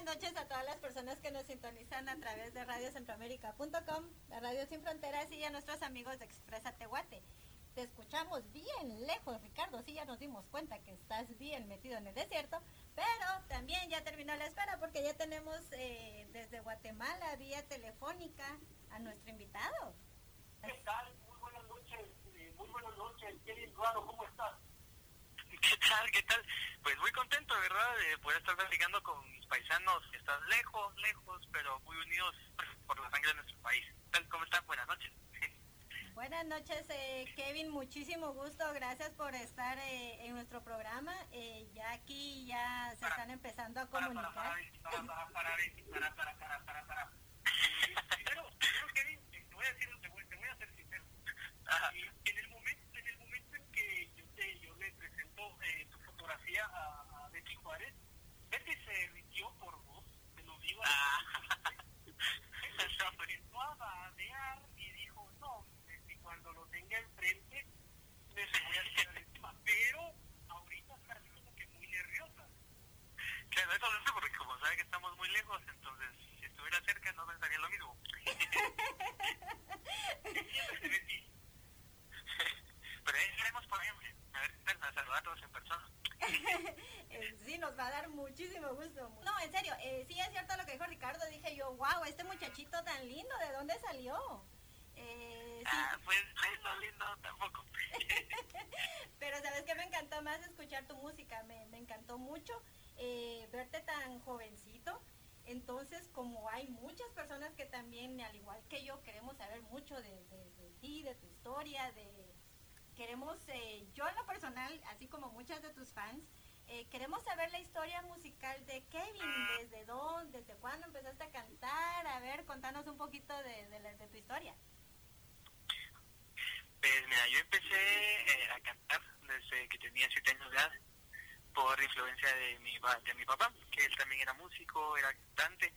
buenas noches a todas las personas que nos sintonizan a través de radiocentroamérica.com, la Radio Sin Fronteras y a nuestros amigos de Expresa Tehuate. Te escuchamos bien lejos, Ricardo, sí ya nos dimos cuenta que estás bien metido en el desierto, pero también ya terminó la espera porque ya tenemos eh, desde Guatemala vía telefónica a nuestro invitado. ¿Qué tal? Muy buenas noches, eh, muy buenas noches, Kevin Ruano, ¿cómo estás? ¿Qué tal? ¿Qué tal? Pues muy contento, ¿verdad? De poder estar platicando con mis paisanos que están lejos, lejos, pero muy unidos por la sangre de nuestro país. ¿Tal? ¿Cómo están? Buenas noches. Buenas noches, eh, Kevin. Muchísimo gusto. Gracias por estar eh, en nuestro programa. Eh, ya aquí ya se están empezando a comunicar. Para, para, para, para, para, para, para, para. Primero, primero, Kevin, te voy a decir, te voy, te voy a ser sincero. En el momento, en el momento en que yo, te, yo le presento eh, tu fotografía a, a Betty Juárez, Betty se derritió por vos, te lo digo. Se empezó a badear y dijo, no, y cuando lo tenga enfrente, me le voy a tirar encima. Pero ahorita está como que muy nerviosa. Claro, eso lo porque como sabe que estamos muy lejos, entonces si estuviera cerca no pensaría lo mismo. Pero ahí estaremos por ahí, a ver, a saludarlos en persona. Sí, nos va a dar muchísimo gusto. No, en serio, eh, sí es cierto lo que dijo Ricardo. Dije yo, wow, este muchachito tan lindo, ¿de dónde salió? Eh, sí. Ah, pues no lindo tampoco. Pero sabes que me encantó más escuchar tu música, me, me encantó mucho eh, verte tan jovencito. Entonces, como hay muchas personas que también, al igual que yo, queremos saber mucho de, de- de ti, de tu historia, de queremos, eh, yo en lo personal, así como muchas de tus fans, eh, queremos saber la historia musical de Kevin, desde dónde, desde cuándo empezaste a cantar, a ver, contanos un poquito de, de, tu historia. Pues mira, yo empecé eh, a cantar desde que tenía siete años de edad por influencia de mi, de mi papá, que él también era músico, era cantante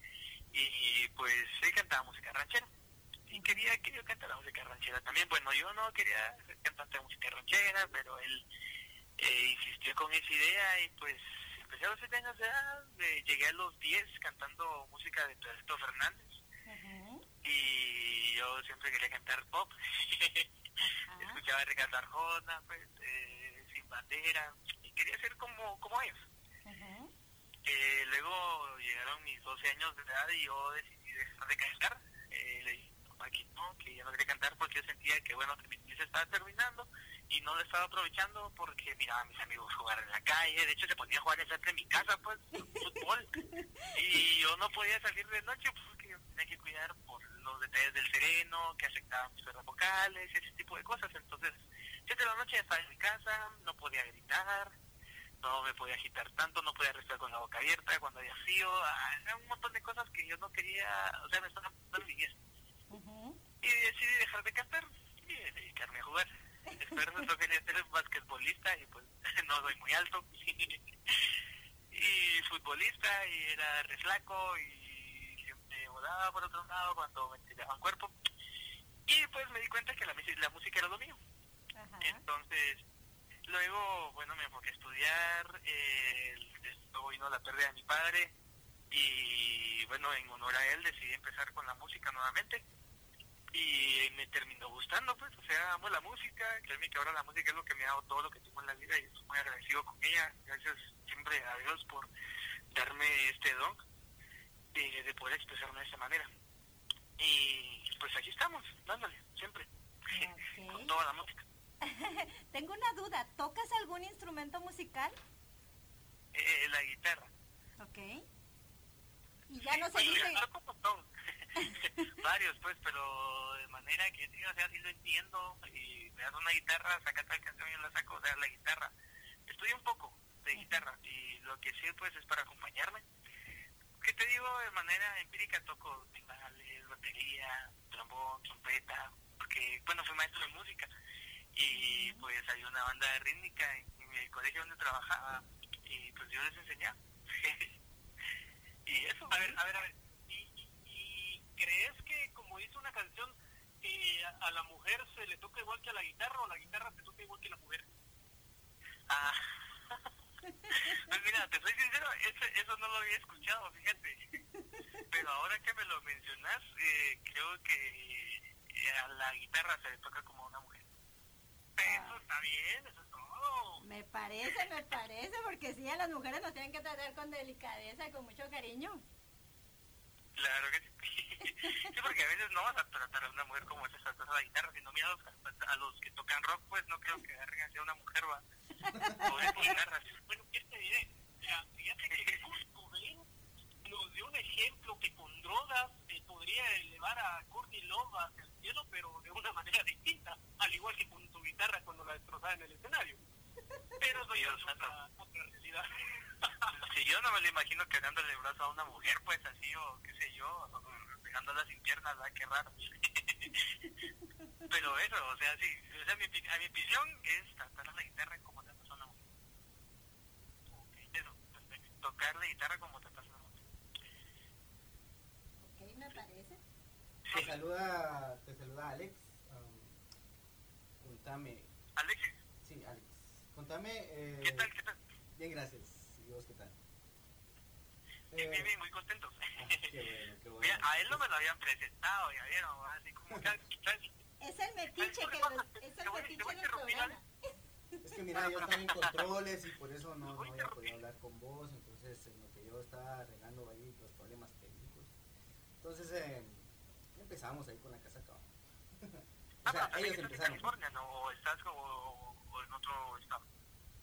y pues él cantaba música ranchera. Y quería que yo cantara música ranchera también. Bueno, yo no quería ser cantante música ranchera, pero él eh, insistió con esa idea y pues empecé a los siete años de edad, eh, llegué a los 10 cantando música de Pedrito Fernández y yo siempre quería cantar pop. Escuchaba a Ricardo Arjona, pues, eh, Sin Bandera, y quería ser como, como ellos. Eh, luego llegaron mis 12 años de edad y yo decidí dejar de cantar. Eh, le dije a no, que ya no quería cantar porque yo sentía que, bueno, que mi niñez estaba terminando y no lo estaba aprovechando porque miraba a mis amigos jugar en la calle. De hecho, se ponía a jugar enfrente de mi casa, pues, fútbol. Y yo no podía salir de noche porque yo tenía que cuidar por los detalles del sereno, que afectaban mis cuerdas vocales, ese tipo de cosas. Entonces, siete de la noche estaba en mi casa, no podía gritar, no me podía agitar tanto, no podía respirar con la boca abierta cuando había frío, ah, era un montón de cosas que yo no quería, o sea, me estaban dando. Ujú. Y decidí dejar de cantar y dedicarme a jugar. Quería ser basquetbolista y pues no soy muy alto. y futbolista y era re flaco y siempre volaba por otro lado cuando me tiraban cuerpo. Y pues me di cuenta que la, la música era lo mío. Ajá. Entonces, luego, bueno, me enfoqué a estudiar, eh, luego vino la pérdida de mi padre y bueno, en honor a él decidí empezar con la música nuevamente y me terminó gustando, pues, o sea, amo la música, créeme que ahora la música es lo que me ha dado todo lo que tengo en la vida y estoy muy agradecido con ella, gracias siempre a Dios por darme este don de, de poder expresarme de esa manera. Y pues aquí estamos, dándole, siempre, con toda la música. Tengo una duda, ¿tocas algún instrumento musical? Eh, la guitarra. Ok. Y ya no se dice... Varios, pues, pero de manera que sí, o sea, sí lo entiendo. Y me das una guitarra, saca tal canción y yo la saco, o sea, la guitarra. Estudio un poco de guitarra y lo que sí, pues, es para acompañarme. ¿Qué te digo? De manera empírica toco timbales, batería, trombón, trompeta, porque, bueno, fui maestro de música y pues había una banda de rítmica en el colegio donde trabajaba y pues yo les enseñaba. y eso, A ver, a ver, a ver. ¿Y, y, y crees que, como dice una canción, eh, a, a la mujer se le toca igual que a la guitarra o la guitarra se toca igual que a la mujer? Ah, Pues mira, te soy sincero, eso, eso no lo había escuchado, fíjate. Pero ahora que me lo mencionas, eh, creo que eh, a la guitarra se le toca como a una mujer. Eso está bien, eso es todo. Me parece, me parece, porque sí, a las mujeres nos tienen que tratar con delicadeza y con mucho cariño. Claro que sí. Sí, porque a veces no vas a tratar a una mujer como esa a la guitarra, sino mira a a los que tocan rock, pues no creo que agarren hacia una mujer, va. O es guitarras. Bueno, ¿qué te diré? Mira, fíjate que Kurt Cobain nos dio un ejemplo que con drogas eh, podría elevar a Courtney Love hacia el cielo, pero de una manera distinta, al igual que con su guitarra cuando la destrozaba en el escenario. Pero eso ya es otra realidad. Si yo no me lo imagino que dándole el brazo a una mujer, pues así, o qué sé yo, dejándola sin piernas, ¿verdad? Qué raro. Pero eso, o sea, sí, o sea, mi, a mi opinión es tratar a la guitarra como tratas a una mujer. Eso, tocar la guitarra como tratas a una mujer. Ok, me parece. Te saluda, te saluda Alex. Um, contame, Alexis, sí, Alex. Contame. Eh, ¿qué tal? ¿Qué tal? Bien, gracias. ¿Y vos qué tal? Bien, bien, bien, muy contentos. ah, qué bueno, qué bueno. Mira, a él no me lo habían presentado, ya vieron, así como que... Es el metiche que los, es el metiche del programa. Es que mira, yo estaba en controles y por eso no, no había podido hablar con vos. Entonces, en lo que yo estaba arreglando ahí los problemas técnicos. Entonces, eh, empezamos ahí con la casa acá. Ah, o pero sea, también ellos estás en empezaron. California, ¿no? ¿O estás o, o en otro estado?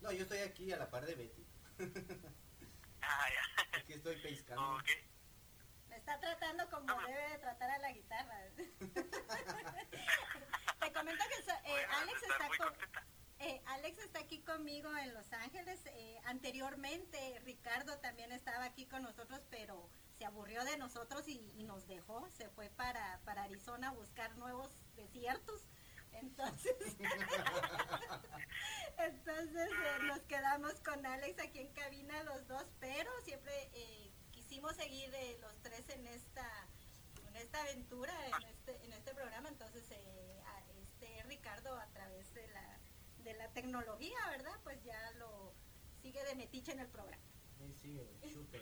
No, yo estoy aquí a la par de Betty. Ah, ya. Aquí estoy pescando. Me está tratando como debe de tratar a la guitarra. Te comento que so- eh, Alex está con, eh, Alex está aquí conmigo en Los Ángeles. Eh, anteriormente Ricardo también estaba aquí con nosotros, pero se aburrió de nosotros y, y nos dejó. Se fue para, para Arizona a buscar nuevos desiertos. Entonces, entonces eh, nos quedamos con Alex aquí en cabina los dos, pero siempre eh, quisimos seguir eh, los tres en esta en esta aventura, en este, en este programa. Entonces, eh, a- este Ricardo a través de la, de la tecnología, ¿verdad? Pues ya lo sigue de metiche en el programa. Ahí sigue, súper.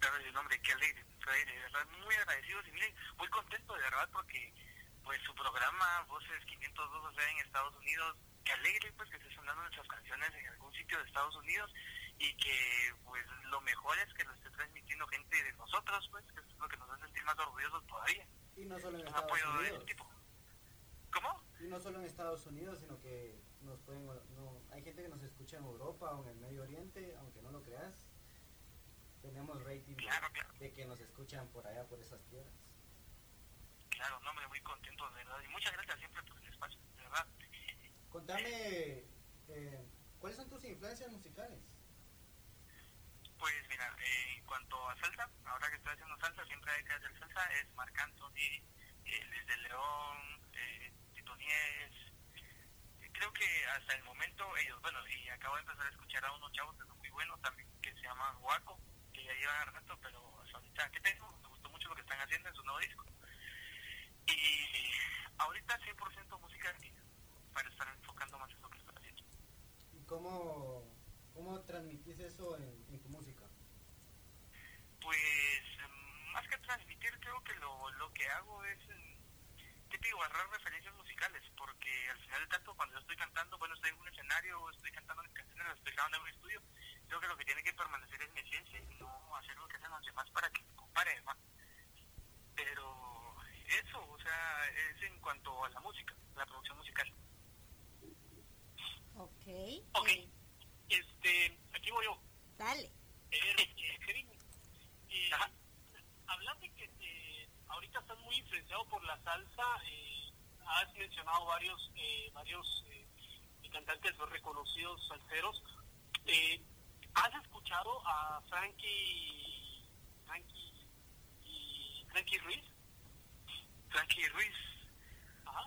Pero el nombre, qué alegre, qué alegre, de verdad, muy agradecidos y miren, muy contento de verdad porque pues su programa Voces 502, o sea, en Estados Unidos, qué alegre pues que esté sonando nuestras canciones en algún sitio de Estados Unidos y que pues lo mejor es que lo esté transmitiendo gente de nosotros pues, que es lo que nos hace sentir más orgullosos todavía. Y no solo en Estados apoyo de Unidos. este tipo. ¿Cómo? Y no solo en Estados Unidos, sino que nos pueden, no, hay gente que nos escucha en Europa o en el Medio Oriente, aunque no lo creas. Tenemos rating de, Claro, claro. de que nos escuchan por allá, por esas tierras. Claro, no, me muy contento de verdad y muchas gracias siempre por el espacio, de verdad. Contame, eh, ¿cuáles son tus influencias musicales? Pues mira, eh, en cuanto a salsa, ahora que estoy haciendo salsa, siempre hay que hacer salsa, es Marc Anthony, eh, Luis de León, eh, Tito Nieves. Creo que hasta el momento ellos, bueno, y acabo de empezar a escuchar a unos chavos que son muy buenos también, que se llaman Guaco, que ya llevan rato, pero hasta ahorita, ¿qué tengo? Me gustó mucho lo que están haciendo en su nuevo disco. Y ahorita 100% música para estar enfocando más en lo que haciendo. ¿Y cómo, cómo transmitís eso en, en tu música? Pues em, más que transmitir, creo que lo, lo que hago es, em, ¿qué te digo? Agarrar referencias musicales, porque al final de tanto, cuando yo estoy cantando, bueno, estoy en un escenario, o estoy cantando mis canciones, las estoy grabando en un estudio, creo que lo que tiene que permanecer es mi esencia y no hacer lo que hacen los demás para que compare, ¿va? Pero eso, o sea, es en cuanto a la música, la producción musical. Ok. Ok. eh, Este, aquí voy yo. dale. Eh, eh, eh, hablas de que eh, ahorita estás muy influenciado por la salsa. eh, has mencionado varios eh, varios eh, cantantes reconocidos salseros. Eh, ¿Has escuchado a Frankie Frankie y Frankie Ruiz? Frankie Ruiz, Ajá.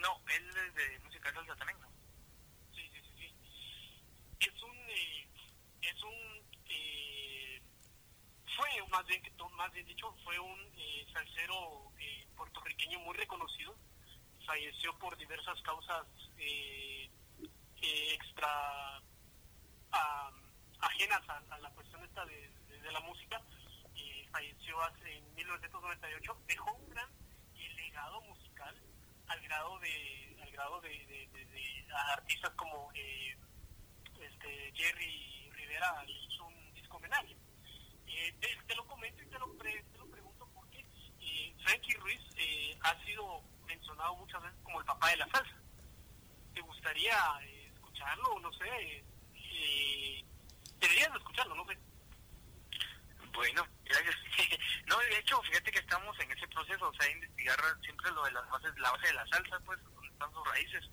no, él es de música salsa también, ¿no? Sí, sí, sí, sí. Es un, eh, es un, eh, fue más bien, que to- más bien dicho, fue un eh, salsero eh, puertorriqueño muy reconocido. Falleció por diversas causas eh, eh, extra, ajenas a, la cuestión esta de, la música. Y falleció hace, en 1998. Dejó un gran legado musical al grado de, al grado de, artistas como eh, este Jerry Rivera hizo un disco homenaje. Eh, te, lo comento y te lo, te lo pregunto porque eh, Frankie Ruiz eh, ha sido mencionado muchas veces como el papá de la salsa. ¿Te gustaría escucharlo? No sé. deberías de escucharlo, no sé. Bueno, gracias. no, de hecho, fíjate que estamos en ese proceso, o sea, investigar siempre lo de las bases, la base de la salsa, pues, donde están sus raíces.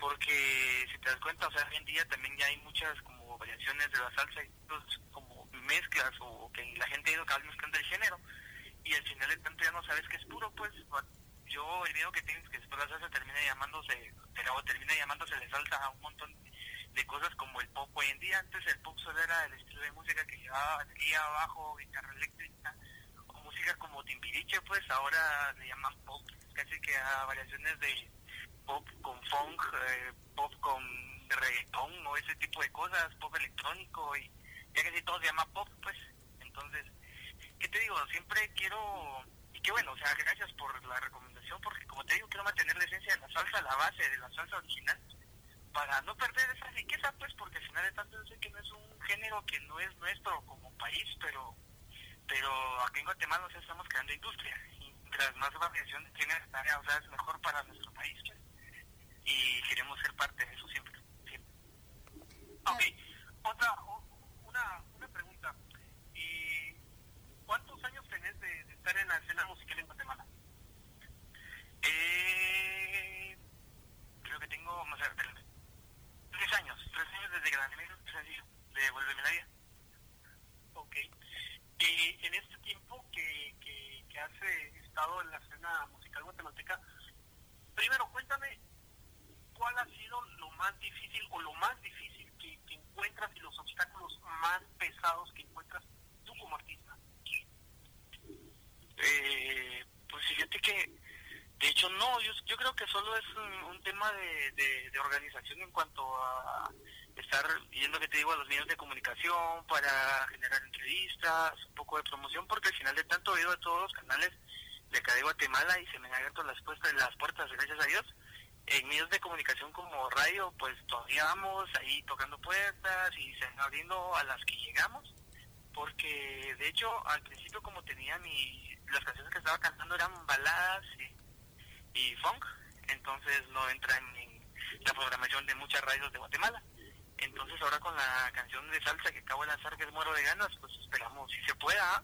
Porque si te das cuenta, o sea, hoy en día también ya hay muchas como variaciones de la salsa y pues, como mezclas o que la gente ha ido cada vez mezclando el género. Y al final de tanto ya no sabes que es puro, pues. Yo miedo que tienes que después la salsa termina llamándose, pero termina llamándose de salsa a un montón de cosas como el pop hoy en día. Antes el pop solo era el estilo de música que llevaba batería abajo, guitarra eléctrica, o música como timpiriche, pues ahora le llaman pop, casi que a variaciones de pop con funk, eh, pop con reggaetón o ese tipo de cosas, pop electrónico y ya que si todo se llama pop, pues entonces, ¿qué te digo? Siempre quiero, y qué bueno, o sea, gracias por la recomendación, porque como te digo, quiero mantener la esencia de la salsa, la base de la salsa original, para no perder esa riqueza, pues, porque al final de tanto sé que no es un género que no es nuestro como país, pero pero aquí en Guatemala nos estamos creando industria y mientras más variación tiene o sea, es mejor para nuestro país, pues, y queremos ser parte de eso siempre. siempre. Ok, otra, una, una pregunta. ¿Y ¿Cuántos años tenés de, estar en la escena musical en Guatemala? Eh, creo que tengo, más tres años, tres años desde que la sencillo, de Vuelve la Vida. Ok. Y en este tiempo que, que, que has eh, estado en la escena musical guatemalteca, primero cuéntame cuál ha sido lo más difícil o lo más difícil que, que encuentras y los obstáculos más pesados que encuentras tú como artista. Eh, pues fíjate que de hecho, no, yo, yo creo que solo es un, tema de, de, organización en cuanto a estar yendo, que te a los medios de comunicación para generar entrevistas, un poco de promoción, porque al final de tanto he ido a todos los canales de acá de Guatemala y se me han abierto las, puertas, las puertas, gracias a Dios. En medios de comunicación como radio, pues todavía vamos ahí tocando puertas y se van abriendo a las que llegamos, porque de hecho al principio como tenía mi, las canciones que estaba cantando eran baladas y y funk, entonces no entran en la programación de muchas radios de Guatemala. Entonces ahora con la canción de salsa que acabo de lanzar, que es Muero de Ganas, pues esperamos si se pueda.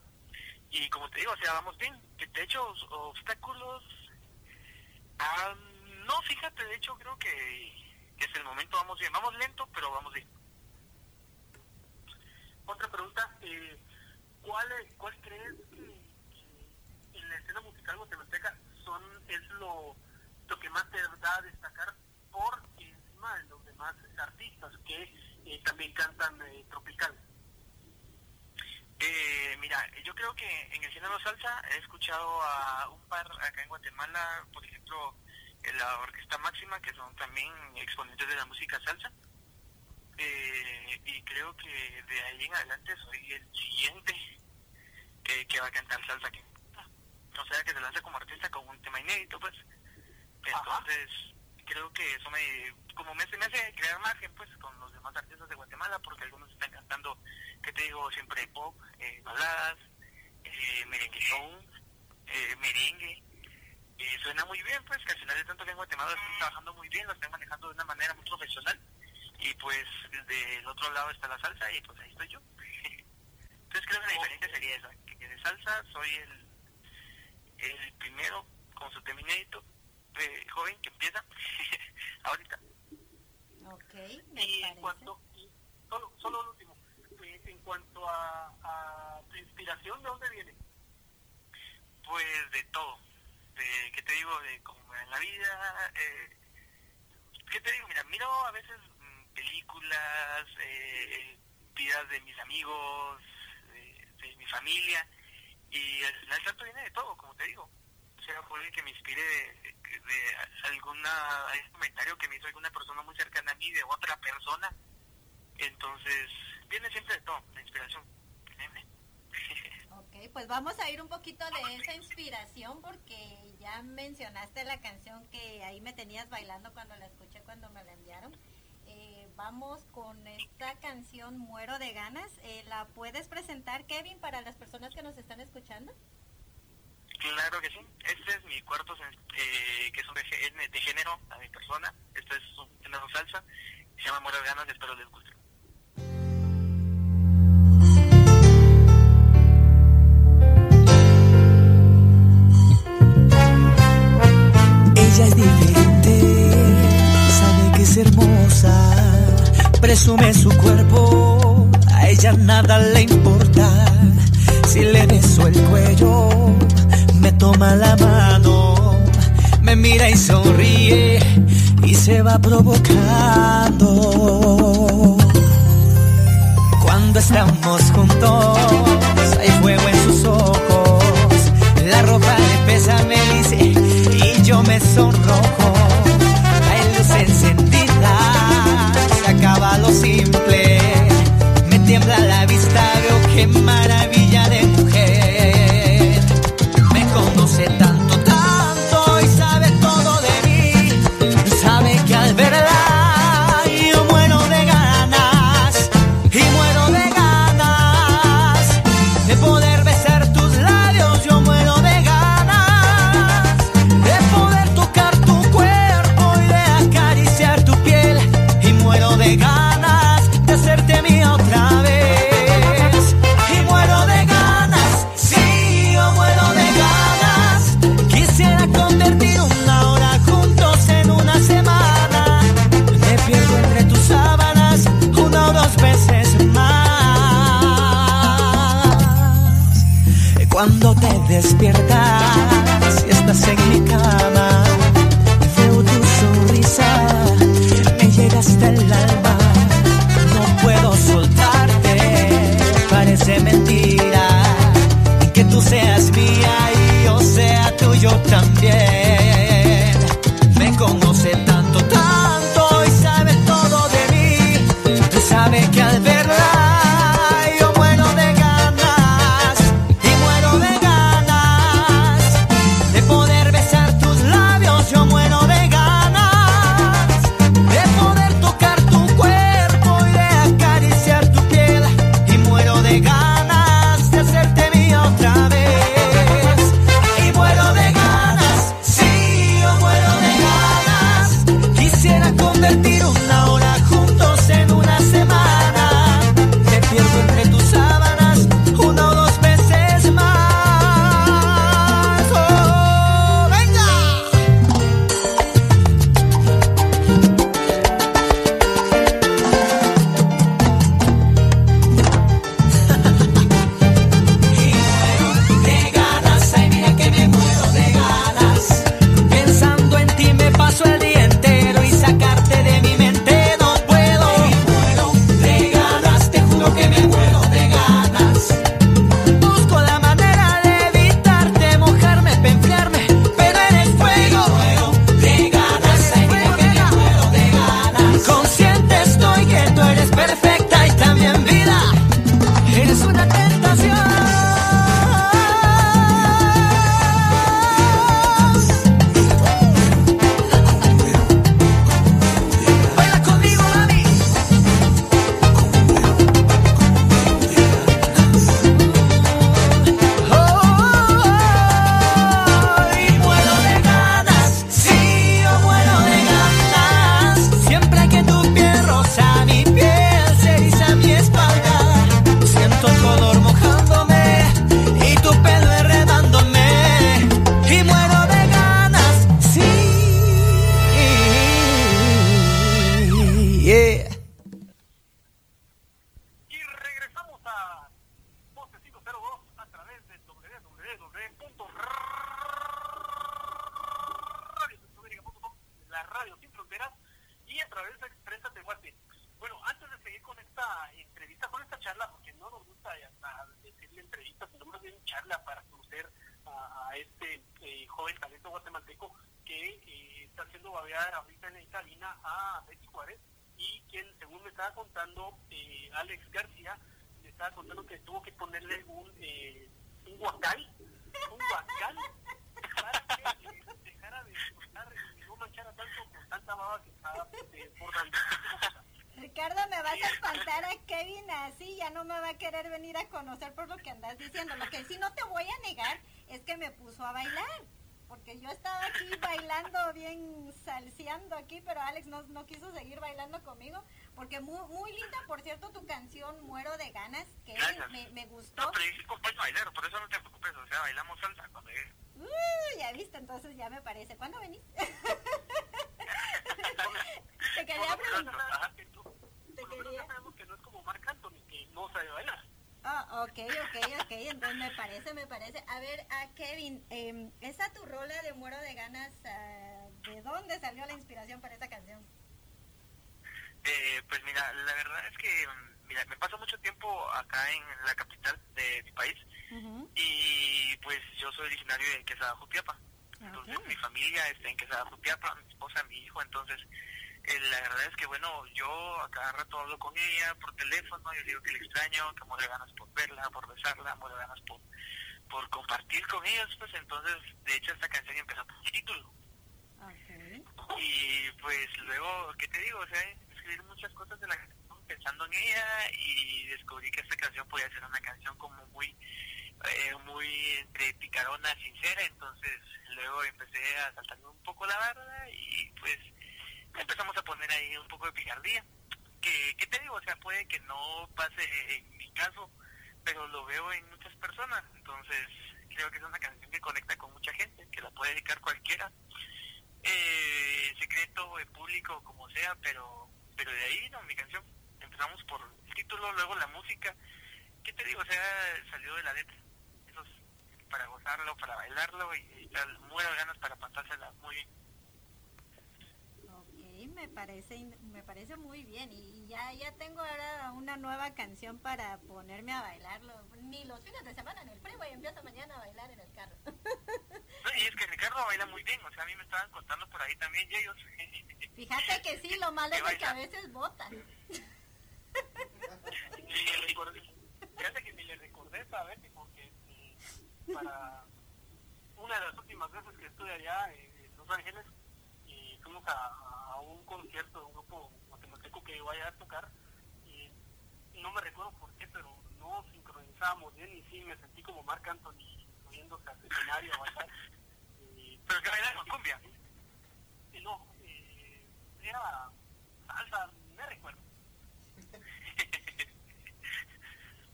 Y como te digo, o sea, vamos bien. De hecho, obstáculos... no, fíjate, de hecho creo que, es el momento, vamos bien. Vamos lento, pero vamos bien. Otra pregunta, eh, ¿cuál, ¿cuál crees que, en la escena musical guatemalteca son es lo, lo que más te da a destacar por encima de los demás artistas que eh, cantan eh, tropical. Eh, mira, yo creo que en el género salsa he escuchado a un par acá en Guatemala, por ejemplo, la Orquesta Máxima, que son también exponentes de la música salsa. y creo que de ahí en adelante soy el siguiente que va a cantar salsa aquí o sea, que se lanza como artista con un tema inédito, pues. Entonces, creo que eso me, como me, me hace crear margen, pues, con los demás artistas de Guatemala, porque algunos están cantando, que te digo, siempre pop, eh, baladas, eh, merengue eh, merengue. Y suena muy bien, pues, que al final de tanto que en Guatemala están trabajando muy bien, lo están manejando de una manera muy profesional. Y pues, del otro lado está la salsa, y pues ahí estoy yo. Entonces, creo que la diferencia sería esa, que de salsa soy el el primero con su tema inédito, eh, joven que empieza ahorita. Ok, y en cuanto, solo, solo lo último, eh, en cuanto a, a, tu inspiración, ¿de dónde viene? Pues de todo, de, ¿qué te digo? De como en la vida, eh, ¿qué te digo? Mira, miro a veces mm, películas, eh, vidas de mis amigos, de, de mi familia, y al final tanto viene de todo, como te digo sea, puede que me inspire de, de, alguna algún comentario que me hizo alguna persona muy cercana a mí, de otra persona. Entonces, viene siempre de todo, la inspiración. Ok, pues vamos a ir un poquito de esa inspiración porque ya mencionaste la canción que ahí me tenías bailando cuando la escuché, cuando me la enviaron. Eh, vamos con esta canción Muero de ganas. Eh, ¿La puedes presentar, Kevin, para las personas que nos están escuchando? Esto es una salsa. Se llama Muero Ganas. Espero les guste. está provocando. Cuando estamos juntos verdad es que, mira, me paso mucho tiempo acá en la capital de mi país y pues yo soy originario de Quesada, Jutiapa. Entonces Ok. mi familia está en Quesada, Jutiapa, mi esposa, mi hijo, entonces eh, la verdad es que bueno, yo a cada rato hablo con ella por teléfono, yo digo que le extraño, que muero ganas por verla, por besarla, muero ganas por, por compartir con ellos, pues entonces de hecho esta canción empezó por título. Ok. Y pues luego, ¿qué te digo? O sea, escribir muchas cosas de la pensando en ella y descubrí que esta canción podía ser una canción como muy, eh, muy entre picarona, sincera. Entonces luego empecé a saltarme un poco la barda y pues empezamos a poner ahí un poco de picardía. Que, ¿Qué te digo? O sea, puede que no pase en mi caso, pero lo veo en muchas personas. Entonces creo que es una canción que conecta con mucha gente, que la puede dedicar cualquiera eh, secreto, en público, como sea, pero pero de ahí, no, mi canción, empezamos por el título, luego la música, ¿qué te digo? O sea, salió de la letra, eso es para gozarlo, para bailarlo y, muero de ganas para pasársela muy bien. Ok, me parece, me parece muy bien y ya, ya tengo ahora una nueva canción para ponerme a bailarlo. Ni los fines de semana en el primo y empiezo mañana a bailar en el carro. No, y es que Ricardo baila muy bien, o sea, a mí me estaban contando por ahí también, y ellos, Fíjate que sí, lo malo es que a veces botan. Fíjate que ni le recordé verte porque eh, para una de las últimas veces que estuve allá eh, en Los Ángeles y fuimos a, a un concierto de un grupo guatemalteco que iba allá a tocar y no me recuerdo por qué, pero no sincronizábamos bien y sí me sentí como Marc Anthony subiéndose al escenario a bailar. Y- pero que bailan con cumbia. y no, eh, era salsa, me recuerdo.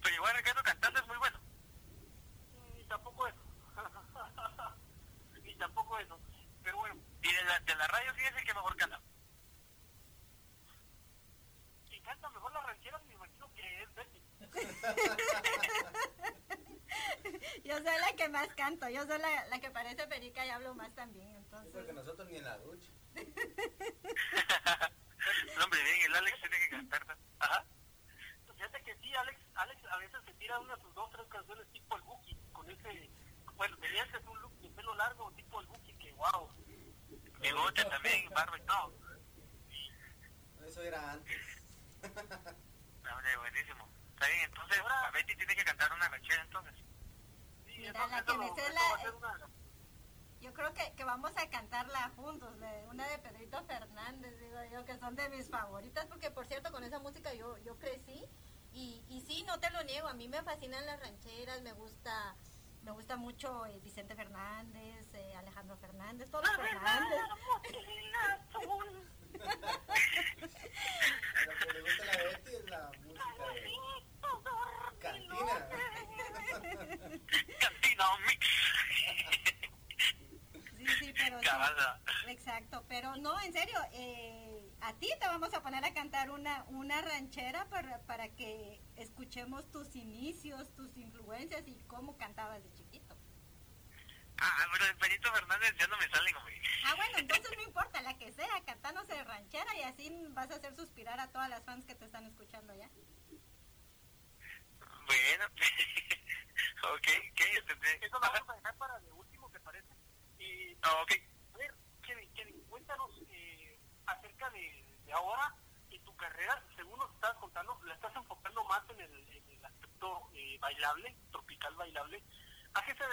pero igual Ricardo cantando es muy bueno. Ni tampoco eso. Ni tampoco eso. Pero bueno, Y de la, de la radio sí es el que mejor canta. quien canta mejor las rancheras me imagino que es Betty. Yo soy la que canto, yo soy la, la que parece perica y hablo más también, entonces... Porque nosotros ni en la ducha. No, hombre, bien, el Alex tiene que cantar. ¿no? Ajá. Fíjate que sí, Alex, Alex a veces se tira unas sus dos, tres canciones tipo el Buki, con ese, bueno, tenía antes un look de pelo largo tipo el Buki, que wow. Bigote también, barba y todo. Eso era antes. No, hombre, buenísimo. Está bien, entonces, a Betty tiene que cantar una ranchera entonces. Sí, Mira, entonces la que eso- me sé eso la- va a ser una- Yo creo que, que vamos a cantarla juntos, de- una de Pedrito Fernández, digo yo, que son de mis favoritas, porque por cierto, con esa música yo, yo crecí, y, y sí, no te lo niego, a mí me fascinan las rancheras, me gusta me gusta mucho eh, Vicente Fernández, eh, Alejandro Fernández, todos los Fernández. A lo que le gusta a la Betty es la música de cantina. Cantina Mix. Sí, sí, pero sí. Cabada. Exacto, pero no, en serio, eh, a ti te vamos a poner a cantar una, una ranchera para, para que escuchemos tus inicios, tus influencias y cómo cantabas de chiquito. Ah, pero de Benito Fernández ya no me hombre. Ah, bueno, entonces no importa, la que sea, cantanos de ranchera y así vas a hacer suspirar a todas las fans que te están escuchando ya. Bueno. ok, ¿qué? Entendí. Eso lo vamos a dejar para de último, ¿te parece? Y, Ah, ok. a ver, Kevin, Kevin, cuéntanos eh, acerca de, de ahora, en tu carrera, según nos estás contando, la estás enfocando más en el, en el aspecto eh, bailable, tropical bailable. ¿A qué se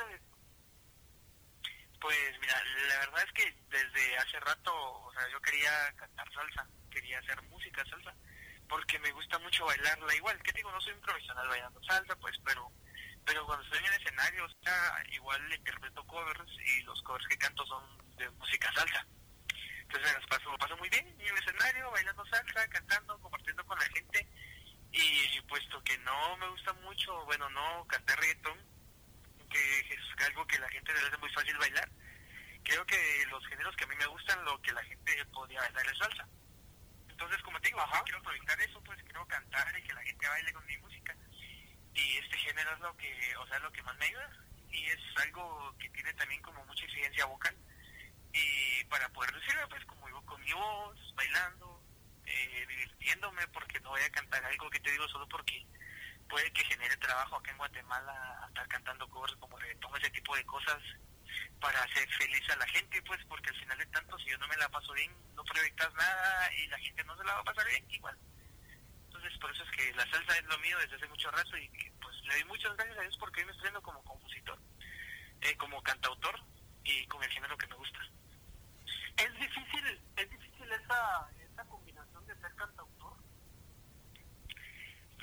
Pues mira, la verdad es que desde hace rato, o sea, yo quería cantar salsa, quería hacer música salsa, porque me gusta mucho bailarla igual. ¿Qué digo? No soy un profesional bailando salsa, pues, pero pero cuando estoy en escenario, o sea, igual interpreto covers y los covers que canto son de música salsa. Entonces me paso, lo paso muy bien en el escenario, bailando salsa, cantando, compartiendo con la gente. Y puesto que no me gusta mucho, bueno, no cantar reggaetón, que es algo que la gente le hace muy fácil bailar, creo que los géneros que a mí me gustan, lo que la gente podría bailar es salsa. Entonces, como te digo, quiero proyectar eso, pues quiero cantar y que la gente baile con mi música. Y este género es lo que, o sea, lo que más me ayuda. Y es algo que tiene también como mucha exigencia vocal. Y para poder decirlo pues como digo con mi voz, bailando, eh, divirtiéndome porque no voy a cantar algo que te digo solo porque puede que genere trabajo acá en Guatemala estar cantando covers como reggaetón, ese tipo de cosas para hacer feliz a la gente pues porque al final de tanto si yo no me la paso bien no proyectas nada y la gente no se la va a pasar bien igual entonces por eso es que la salsa es lo mío desde hace mucho rato y pues le doy muchas gracias a Dios porque hoy me estreno como compositor, eh, como cantautor y con el género que me gusta. ¿Es difícil, es difícil esa, ser cantautor?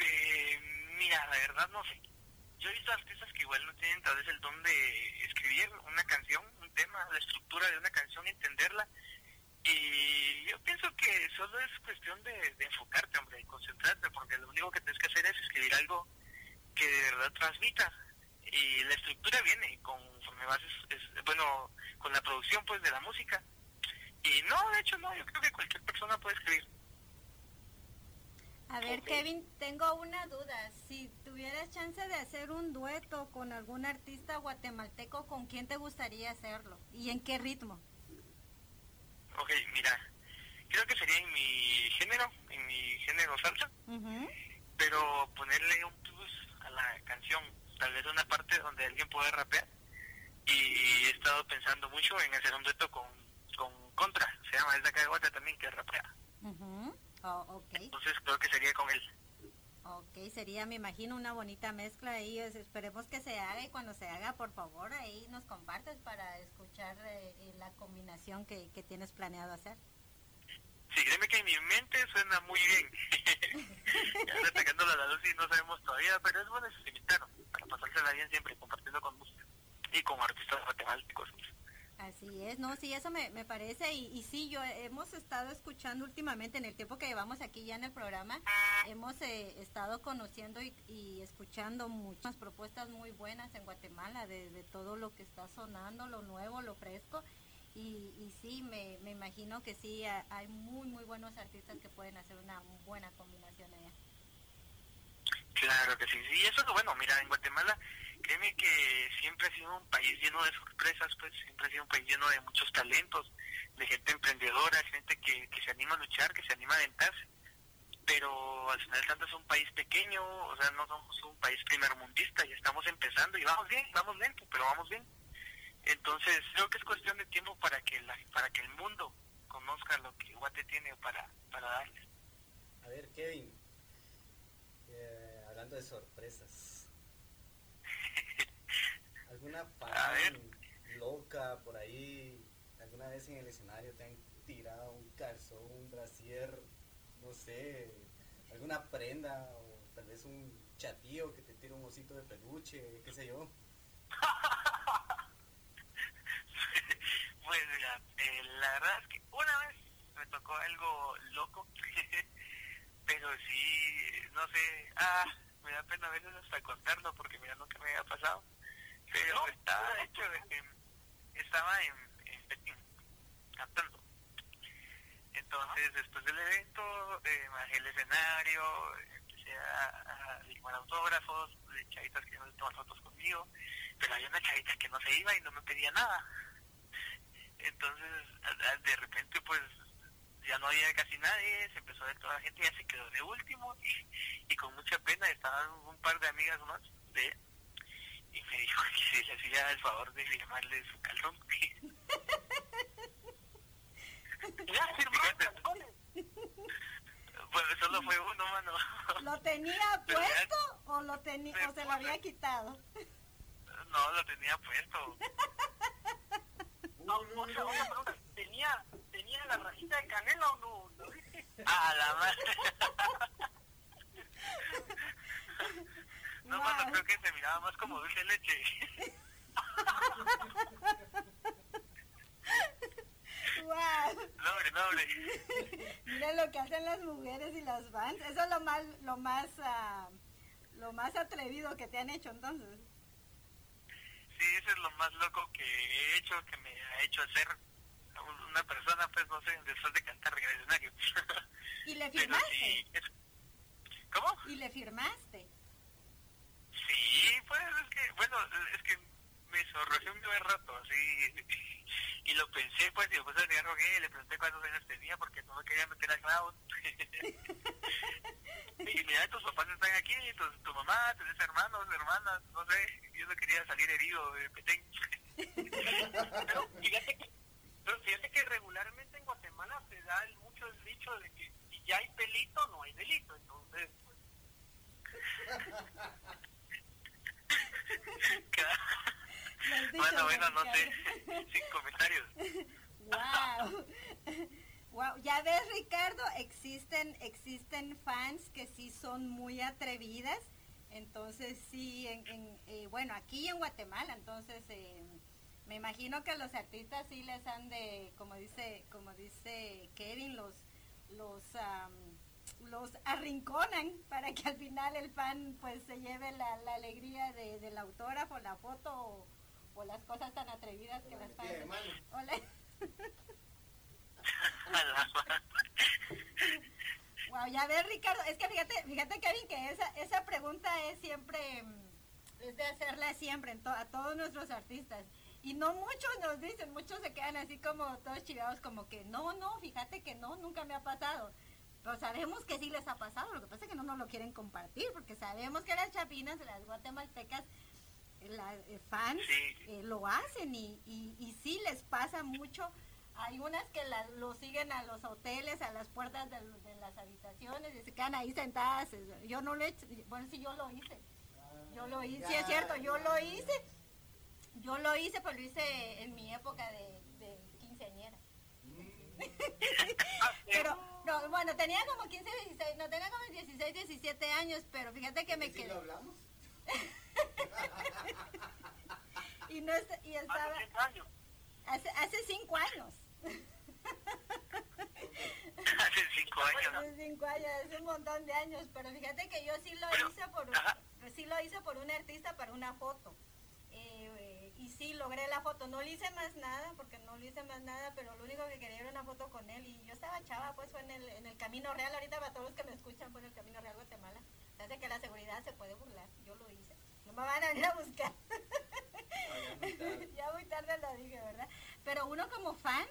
Eh, mira, la verdad no sé. Yo he visto artistas que igual no tienen tal vez el don de escribir una canción, un tema, la estructura de una canción, entenderla y yo pienso que solo es cuestión de, enfocarte, hombre, y concentrarte, porque lo único que tienes que hacer es escribir algo que de verdad transmita. Y la estructura viene conforme vas, es, bueno, con la producción pues de la música. Y no, de hecho no, yo creo que cualquier persona puede escribir. A ver, Kevin, tengo una duda. Si tuvieras chance de hacer un dueto con algún artista guatemalteco, ¿con quién te gustaría hacerlo? ¿Y en qué ritmo? Ok, mira, creo que sería en mi género, en mi género salsa, pero ponerle un plus a la canción, tal vez una parte donde alguien pueda rapear. Y he estado pensando mucho en hacer un dueto con, con Contra, se llama, es de acá de Guate también, que rapea. Oh, Entonces creo que sería con él. Ok, sería, me imagino, una bonita mezcla ahí. Esperemos que se haga y cuando se haga, por favor, ahí nos compartes para escuchar eh, la combinación que, que, tienes planeado hacer. Sí, créeme que en mi mente suena muy bien. ya está sacando la luz y no sabemos todavía, pero es bueno experimentar para pasársela bien siempre, compartiendo con música y con artistas matemáticos. Así es, no, sí, eso me, me parece y, y, sí, yo hemos estado escuchando últimamente en el tiempo que llevamos aquí ya en el programa, hemos eh, estado conociendo y, y, escuchando muchas propuestas muy buenas en Guatemala de, todo lo que está sonando, lo nuevo, lo fresco y, y sí, me, me, imagino que sí, hay muy, muy buenos artistas que pueden hacer una buena combinación allá. Claro que sí, sí, eso es bueno, mira, en Guatemala créeme que siempre ha sido un país lleno de sorpresas, pues siempre ha sido un país lleno de muchos talentos, de gente emprendedora, gente que, que se anima a luchar, que se anima a aventarse. Pero al final tanto es un país pequeño, o sea, no somos un país primermundista y estamos empezando y vamos bien, vamos lento, pero vamos bien. Entonces creo que es cuestión de tiempo para que la, para que el mundo conozca lo que Guate tiene para, para darles. A ver, Kevin, eh, hablando de sorpresas, ¿Alguna loca por ahí? ¿Alguna vez en el escenario te han tirado un calzón, un brasier, no sé, alguna prenda o tal vez un chatío que te tira un osito de peluche, qué sé yo? pues mira, eh, la verdad es que una vez me tocó algo loco, pero sí, no sé, ah, me da pena a veces hasta contarlo porque mira, nunca me había pasado pero estaba hecho de que estaba en, en Pekín cantando. Entonces, después del evento, eh, bajé el escenario, empecé a, a autógrafos de chavitas que no toman fotos conmigo, pero había una chavita que no se iba y no me pedía nada. Entonces, de repente, pues, ya no había casi nadie, se empezó a ver toda la gente, ya se quedó de último y, y con mucha pena estaban un par de amigas más de y me dijo que se le hacía el favor de firmarle su calzón. ¿Ya Bueno, solo fue uno, mano. ¿Lo tenía puesto o, lo tenía, o se lo había quitado? No, lo tenía puesto. No, no, no, no, ¿tenía, ¿tenía la rajita de canela o no? ¿No? A la madre. No, mano, creo que se miraba más como dulce de leche. ¡Wow! No, hombre, no, hombre. Miren lo que hacen las mujeres y las fans. Eso es lo más, lo más, ah, lo más atrevido que te han hecho entonces. Sí, eso es lo más loco que he hecho, que me ha hecho hacer una persona, pues, no sé, después de cantar escenario. ¿Y le firmaste? sí, es- ¿Cómo? ¿Y le firmaste? Es que, me sonrojé un buen rato, así, y lo pensé, pues, y después le rogué, le pregunté cuántos años tenía, porque no me quería meter a clavos. y mira, tus papás están aquí, tu, tu mamá, tenés hermanos, hermanas, no sé, yo no quería salir herido de petén. Pero fíjate que, pero fíjate que regularmente en Guatemala se da el, mucho el dicho de que si ya hay pelito, no hay delito. Entonces, pues, Lo has dicho, bueno, bueno, no sé, sin comentarios. Wow. Wow, ya ves Ricardo, existen existen fans que sí son muy atrevidas, entonces sí, en, en, eh, bueno, aquí en Guatemala, entonces eh, me imagino que los artistas sí les han de, como dice, como dice Kevin, los los am, los arrinconan para que al final el fan pues se lleve la, la alegría de, del autógrafo, la foto o, o las cosas tan atrevidas que las fans. metida de mano. o la- A la madre. Wow, ya ves Ricardo, es que fíjate, fíjate Kevin que esa, esa pregunta es siempre, mm, es de hacerla siempre en to- a todos nuestros artistas. Y no muchos nos dicen, muchos se quedan así como todos chivados, como que no, no, fíjate que no, nunca me ha pasado. Pero sabemos que sí les ha pasado, lo que pasa es que no nos lo quieren compartir, porque sabemos que las chapinas, las guatemaltecas, las eh, fans, Sí. eh, lo hacen y, y, y sí les pasa mucho. Hay unas que la- lo siguen a los hoteles, a las puertas de, de las habitaciones y se quedan ahí sentadas. Yo no lo he hecho, bueno, sí, yo lo hice. Yo lo hice, sí es cierto, yo lo hice. Yo lo hice, pues lo hice en mi época de, de quinceañera. Pero, no, bueno, tenía como 15, 16, no, tenía como 16, 17 años, pero fíjate que me ¿Sí lo quedé. hablamos? Y, no, est- y estaba, hace 10 años. hace, hace cinco años. Hace cinco años, ¿no? Hace cinco años, hace un montón de años, pero fíjate que yo sí lo Pero, hice por ajá. sí lo hice por un artista para una foto. Eh, eh, y sí logré la foto, no le hice más nada, porque no le hice más nada, pero lo único que quería era una foto con él. Y yo estaba chava, pues fue en el, en el Camino Real, ahorita para todos los que me escuchan, fue en el Camino Real Guatemala. Hace que la seguridad se puede burlar, yo lo hice. No me van a venir a buscar. ya muy tarde lo dije, ¿verdad? Pero uno como fan,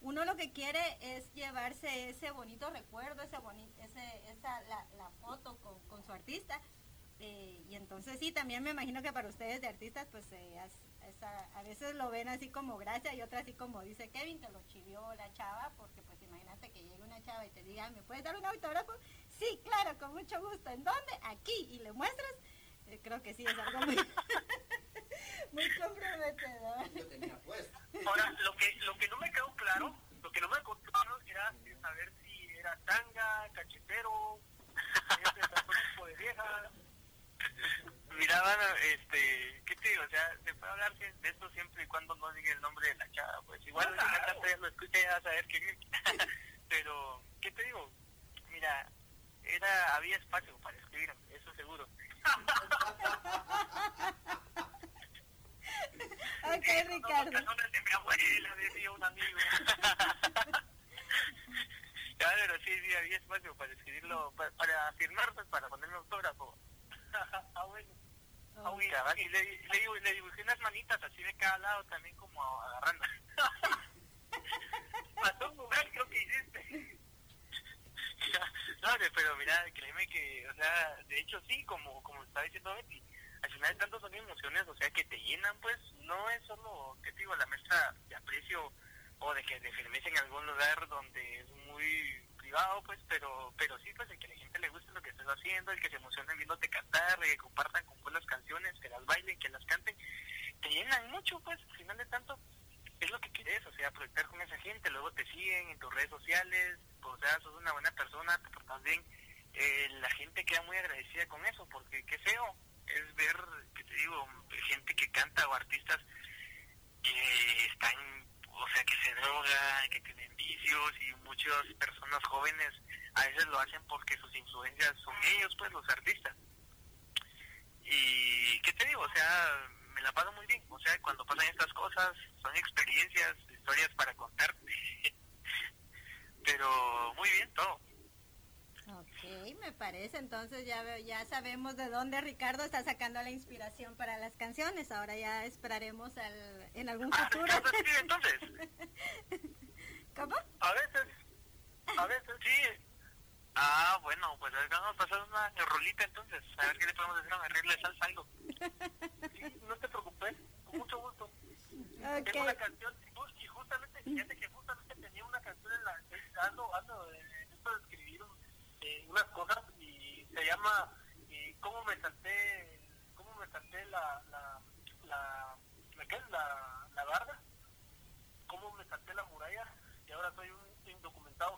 uno lo que quiere es llevarse ese bonito recuerdo, ese boni ese, esa, la, la foto con, con su artista. Eh, y entonces sí, también me imagino que para ustedes de artistas, pues eh, a veces lo ven así como gracia y otras así como dice Kevin, que lo chivió la chava, porque pues imagínate que llegue una chava y te diga, ¿me puedes dar un autógrafo? Sí, claro, con mucho gusto. ¿En dónde? Aquí. Y le muestras. Eh, creo que sí, es algo muy, muy comprometedor. Ahora, lo que, lo que no me quedó claro, lo que no me quedó claro era saber si era tanga, cachetero, este tipo de vieja. Mira, mano, este, ¿qué te digo? O sea, se puede hablar de esto siempre y cuando no diga el nombre de la chava, pues igual ya lo escucha ya va a saber que Pero, ¿qué te digo? Mira, era, había espacio para escribir, eso seguro. Ok, Ricardo. de mi abuela, decía un amigo. Ya, pero sí, sí, había espacio para escribirlo, para, para firmar, pues, para ponerme autógrafo. Ah, y le, le, dibu- le dibujé unas manitas así de cada lado también como agarrando. Pasó un lugar, creo que hiciste. no, pero mira, créeme que, o sea, de hecho sí, como como estaba diciendo Betty, al final tanto son emociones, o sea, que te llenan, pues, no es solo, ¿qué te digo?, la mezcla de aprecio o de que de firmeza en algún lugar donde es muy pues, pero pero sí, pues, el que la gente va haciendo, el que se emocionen viéndote cantar, que compartan con buenas canciones, que las bailen, que las canten, te llenan mucho, pues, al final de tanto, es lo que quieres, o sea, proyectar con esa gente, luego te siguen en tus redes sociales, o sea, sos una buena persona, te portas bien, eh, la gente queda muy agradecida con eso, porque qué feo es ver, que te digo, gente que canta o artistas que están, o sea, que se droga, que tienen vicios y muchas personas jóvenes a veces lo hacen porque sus influencias son ellos, pues, los artistas. Y, ¿qué te digo? O sea, me la paso muy bien. O sea, cuando pasan estas cosas, son experiencias, historias para contar. Pero muy bien todo. Ok, me parece. Entonces ya, ya sabemos de dónde Ricardo está sacando la inspiración para las canciones. Ahora ya esperaremos al, en algún ah, futuro. entonces? ¿Cómo? A veces, a veces sí. Ah, bueno, pues vamos a pasar una rolita entonces. A ver qué le podemos decir a arregle salsa algo. Sí, no te preocupes, con mucho gusto. Okay. Tengo una canción, y justamente, fíjate que justamente tenía una canción en la ando, ando, eh, de escribir eh, unas cosas y se llama eh, ¿Cómo me salté, cómo me salté la, la, la, la, ¿qué la, la barda? ¿Cómo me salté la muralla? Y ahora soy un indocumentado